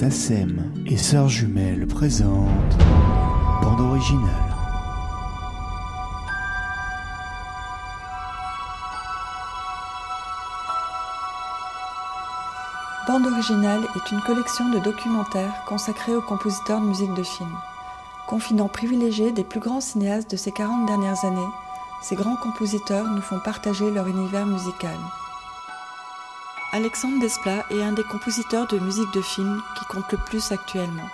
SACEM et Sœurs Jumelles présentent Bande originale. Bande originale est une collection de documentaires consacrés aux compositeurs de musique de film. Confident privilégié des plus grands cinéastes de ces 40 dernières années, ces grands compositeurs nous font partager leur univers musical. Alexandre Desplat est un des compositeurs de musique de film qui compte le plus actuellement.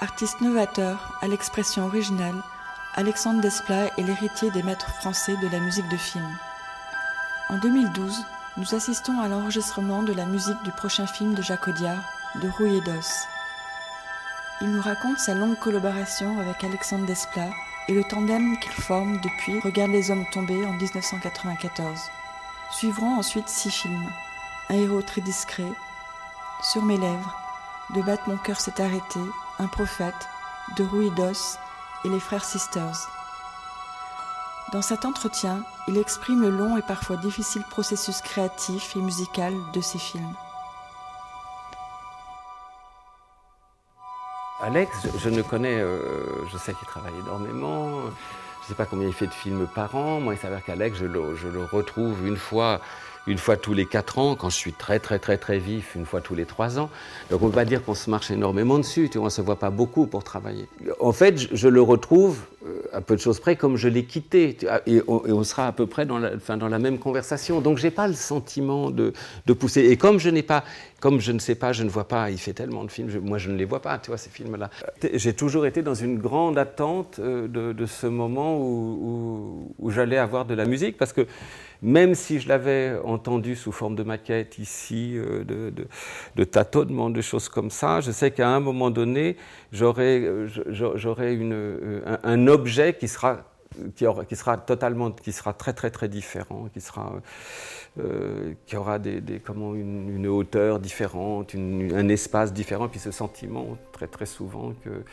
Artiste novateur, à l'expression originale, Alexandre Desplat est l'héritier des maîtres français de la musique de film. En 2012, nous assistons à l'enregistrement de la musique du prochain film de Jacques Audiard, De Rouille et d'Os. Il nous raconte sa longue collaboration avec Alexandre Desplat et le tandem qu'il forme depuis Regarde les hommes tombés en 1994. Suivront ensuite six films un héros très discret, sur mes lèvres, de battre mon cœur s'est arrêté, un prophète, de rouille d'os et les frères Sisters. Dans cet entretien, il exprime le long et parfois difficile processus créatif et musical de ses films. Alex, je, ne connais, euh, je sais qu'il travaille énormément, je ne sais pas combien il fait de films par an. Moi, il s'avère qu'Alex, je le retrouve une fois une fois tous les quatre ans, quand je suis très très très très vif, une fois tous les trois ans. Donc on ne peut pas dire qu'on se marche énormément dessus, tu vois, on ne se voit pas beaucoup pour travailler. En fait, je, le retrouve euh, à peu de choses près comme je l'ai quitté, et on, sera à peu près dans la, même conversation. Donc j'ai pas le sentiment de, pousser. Et comme je n'ai pas, comme je ne sais pas, je ne vois pas, il fait tellement de films, moi je ne les vois pas, tu vois, ces films-là. J'ai toujours été dans une grande attente euh, de, ce moment où, où j'allais avoir de la musique, parce que même si je l'avais entendu sous forme de maquette ici, euh, de, de, de, de choses comme ça, je sais qu'à un moment donné, j'aurai euh, euh, un, objet qui sera qui, sera totalement, qui sera très très très différent, qui sera, qui aura des, comment une, hauteur différente, un espace différent, puis ce sentiment très très souvent que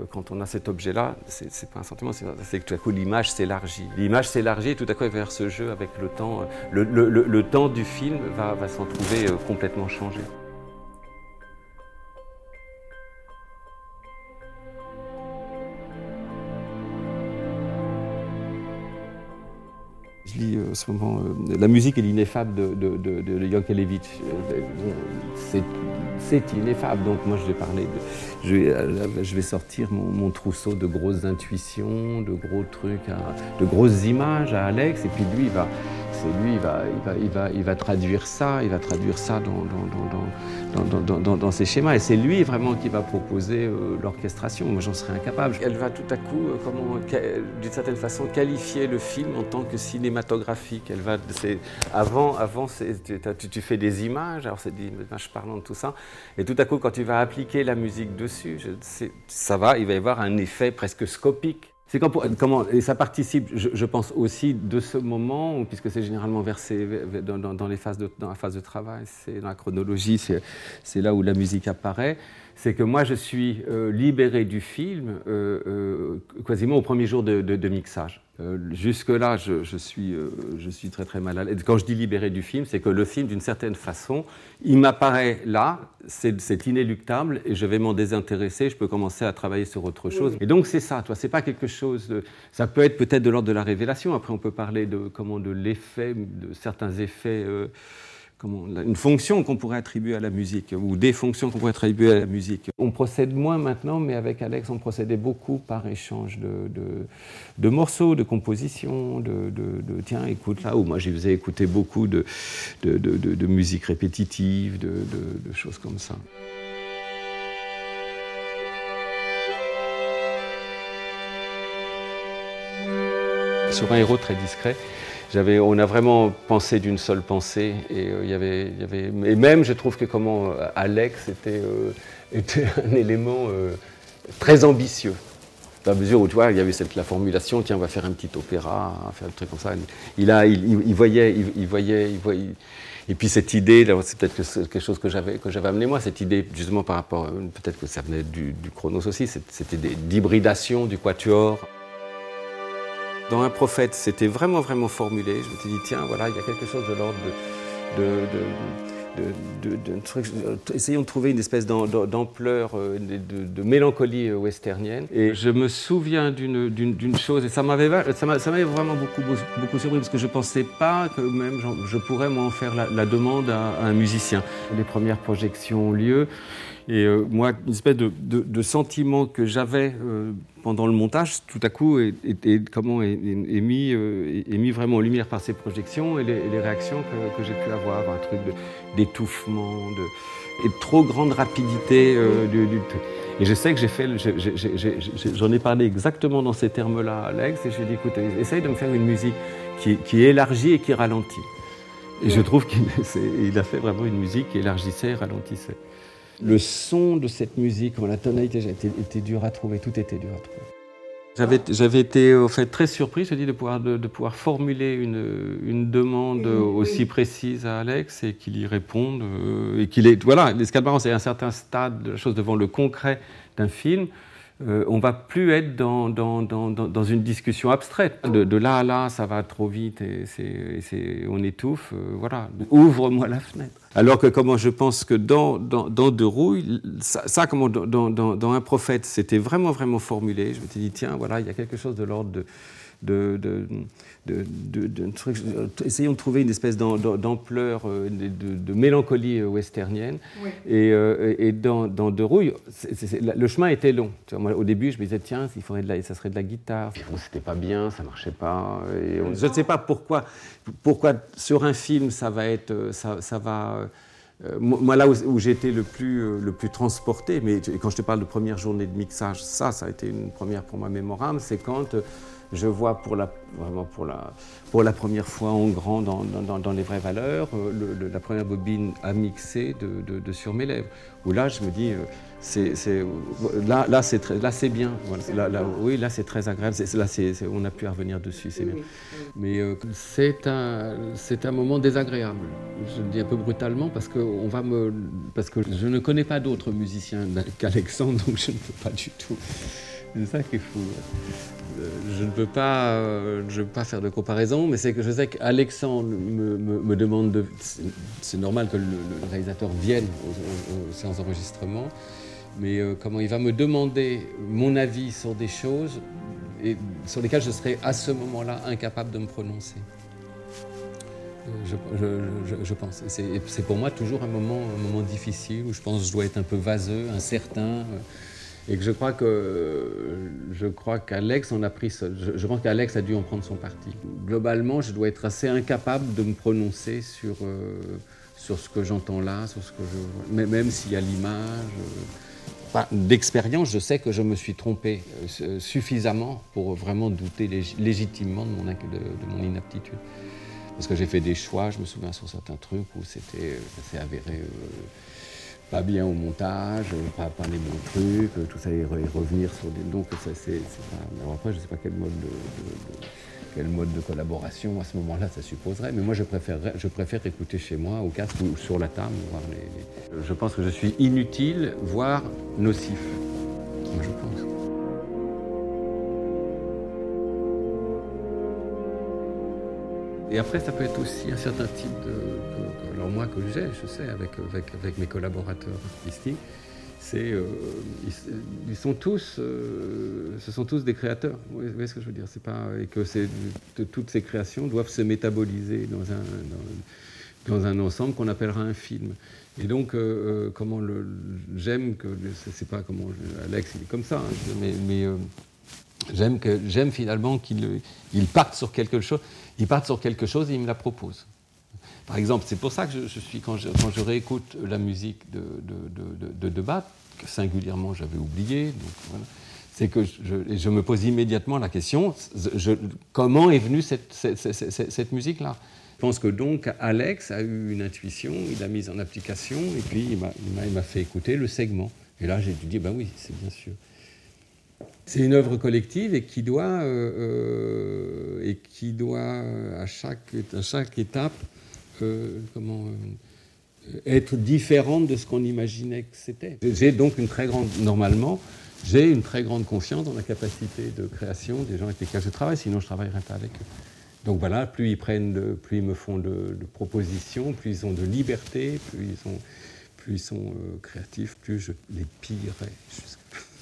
euh, quand on a cet objet-là, c'est pas un sentiment, c'est que tout à coup l'image s'élargit. L'image s'élargit et tout à coup vers ce jeu avec le temps, euh, le, temps du film va, s'en trouver euh, complètement changé. En ce moment La musique est l'ineffable de, de, de, de Yankelevitch. C'est ineffable, donc moi je vais parler de euh, je vais, sortir mon, trousseau de grosses intuitions, de gros trucs, de grosses images à Alex, et puis lui, il va, c'est lui, il va, il, va, il, va, traduire ça, il va traduire ça dans, dans, ses schémas. Et c'est lui vraiment qui va proposer euh, l'orchestration. Moi, j'en serais incapable. Elle va tout à coup, euh, comment, d'une certaine façon, qualifier le film en tant que cinématographique. Elle va, avant, avant tu, fais des images, alors c'est des images parlantes, tout ça. Et tout à coup, quand tu vas appliquer la musique dessus, ça va, il va y avoir un effet presque scopique. C'est comment, et ça participe, je, pense aussi de ce moment, puisque c'est généralement versé dans, les phases dans la phase de travail, c'est dans la chronologie, c'est là où la musique apparaît c'est que moi je suis euh, libéré du film euh, euh, quasiment au premier jour de, mixage. Jusque-là, je, suis, je suis très très mal à l'aise. Quand je dis libéré du film, c'est que le film, d'une certaine façon, il m'apparaît là, c'est inéluctable, et je vais m'en désintéresser, je peux commencer à travailler sur autre chose. Et donc c'est ça, toi, c'est pas quelque chose de... Ça peut être peut-être de l'ordre de la révélation, après on peut parler de, comment, de l'effet, de certains effets une fonction qu'on pourrait attribuer à la musique, ou des fonctions qu'on pourrait attribuer à la musique. On procède moins maintenant, mais avec Alex, on procédait beaucoup par échange de, morceaux, de compositions, de, tiens, écoute là, ou moi, je faisais écouter beaucoup de, de, musique répétitive, de, choses comme ça. Sur un héros très discret, on a vraiment pensé d'une seule pensée. Et, euh, y avait, même, je trouve que comment euh, Alex était, euh, était un élément très ambitieux. Dans la mesure où, tu vois, il y avait cette, la formulation, tiens, on va faire un petit opéra, faire un truc comme ça. Il, a, voyait, il, voyait, voyait. Et puis cette idée, c'est peut-être quelque chose que j'avais, j'avais amené moi, cette idée justement par rapport, peut-être que ça venait du, du Chronos aussi, idée d'hybridation du quatuor dans un prophète, c'était vraiment, vraiment formulé. Je me suis dit, tiens, voilà, il y a quelque chose de l'ordre de, essayons de trouver une espèce d'ampleur, de, mélancolie westernienne. Et je me souviens d'une chose, et ça m'avait vraiment beaucoup, beaucoup surpris, parce que je ne pensais pas que même je pourrais moi en faire la, demande à, un musicien. Les premières projections ont lieu. Et euh, moi, une espèce de, sentiment que j'avais euh, pendant le montage, tout à coup, est, comment, est, mis, euh, mis, vraiment en lumière par ces projections et les, réactions que, j'ai pu avoir, un truc d'étouffement, de, de trop grande rapidité. Du, et je sais que j'ai fait, j'en ai, parlé exactement dans ces termes-là à Alex, et j'ai dit, écoute, essaye de me faire une musique qui élargit et qui ralentit. Et je trouve qu'il a fait vraiment une musique qui élargissait et ralentissait le son de cette musique, la tonalité était, était dur à trouver, tout était dur à trouver. J'avais été au fait très surpris, je dis, de pouvoir, de, pouvoir formuler une, une, demande aussi précise à Alex et qu'il y réponde. Euh, et qu'il est, voilà, l'escalade c'est un certain stade de la chose devant le concret d'un film. Euh, on va plus être dans, dans, dans, dans une discussion abstraite. De, là à là, ça va trop vite et, c'est, on étouffe. Euh, voilà, ouvre-moi la fenêtre. Alors que comment je pense que dans, dans, De Rouille, ça, comment dans, dans, Un prophète, c'était vraiment, vraiment formulé. Je me suis dit, tiens, voilà, il y a quelque chose de l'ordre de de, essayons de trouver une espèce d'ampleur, euh, de, mélancolie euh, westernienne. Et, euh, et, dans, De Rouille, le chemin était long. au début, je me disais, tiens, il faudrait de la, ça serait de la guitare. Bon, C'était pas bien, ça marchait pas. Et je ne sais pas pourquoi, pourquoi sur un film, ça va être. Ça, ça va, moi, là où, j'ai été le plus, le plus transporté, mais quand je te parle de première journée de mixage, ça, ça a été une première pour moi mémorable, c'est quand je vois pour la, vraiment pour la, pour la première fois en grand dans, dans, dans les vraies valeurs euh, la première bobine à mixer de, de, Sur mes lèvres. Où là, je me dis, euh, c'est, là, là, c'est, là, c'est bien. Là, là, oui, là, c'est très agréable. là, c'est, on a pu revenir dessus, c'est bien. Mais euh, c'est, un, c'est un moment désagréable. Je le dis un peu brutalement parce que, on va me, parce que je ne connais pas d'autres musiciens qu'Alexandre, donc je ne peux pas du tout. C'est ça qui est fou. Euh, je ne peux pas, euh, je pas faire de comparaison, mais c'est que je sais qu'Alexandre me, demande de. C'est normal que le, réalisateur vienne aux, séances d'enregistrement, mais euh, comment il va me demander mon avis sur des choses et sur lesquelles je serais à ce moment-là incapable de me prononcer. Je, pense. C'est pour moi toujours un moment, un moment difficile où je pense que je dois être un peu vaseux, incertain. Et que je crois que je crois qu'Alex en a pris. Je, pense qu'Alex a dû en prendre son parti. Globalement, je dois être assez incapable de me prononcer sur euh, sur ce que j'entends là, sur ce que je mais même s'il y a l'image. Euh, d'expérience, je sais que je me suis trompé euh, suffisamment pour vraiment douter légitimement de mon, de, mon inaptitude. Parce que j'ai fait des choix, je me souviens sur certains trucs où c'était avéré pas bien au montage, pas, pas les bons trucs, tout ça et, revenir sur des. Donc ça c'est pas. après je sais pas quel mode de, quel mode de collaboration à ce moment-là ça supposerait, mais moi je préfère, je préfère écouter chez moi au casque ou sur la table. Voir les, Je pense que je suis inutile, voire nocif. je pense. Et après, ça peut être aussi un certain type de. alors, moi, que j'ai, je sais, avec, avec, mes collaborateurs artistiques, c'est. Euh, ils, sont tous. Euh, ce sont tous des créateurs. Vous voyez ce que je veux dire? C'est pas, Et que toutes ces créations doivent se métaboliser dans un, dans, un ensemble qu'on appellera un film. Et donc, euh, comment le. J'aime que. C'est pas comment. Alex, il est comme ça, hein, mais J'aime, que, j'aime finalement qu'il il parte sur quelque chose. Il part sur quelque chose et il me la propose. Par exemple, c'est pour ça que je, suis, quand je, réécoute la musique de, de, de, que singulièrement j'avais oublié, c'est que je, me pose immédiatement la question comment est venue cette, cette, cette, musique-là? Je pense que donc Alex a eu une intuition, il l'a mise en application et puis il m'a, il m'a, fait écouter le segment. Et là, j'ai dit, ben oui, c'est bien sûr. C'est une œuvre collective et qui doit, euh, euh, et qui doit à, chaque, à chaque étape euh, être différente de ce qu'on imaginait que c'était. J'ai donc une très grande, normalement, j'ai une très grande confiance dans la capacité de création des gens avec lesquels je travaille, sinon je ne travaillerais pas avec eux. donc voilà, plus ils prennent, plus ils me font de, propositions, plus ils ont de liberté, plus ils, ont, plus ils sont créatifs, plus je les pillerai.